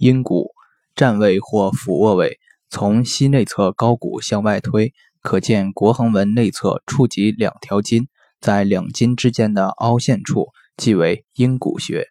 阴骨，站位或俯卧位，从膝内侧高骨向外推，可见腘横纹内侧触及两条筋，在两筋之间的凹陷处，即为阴骨穴。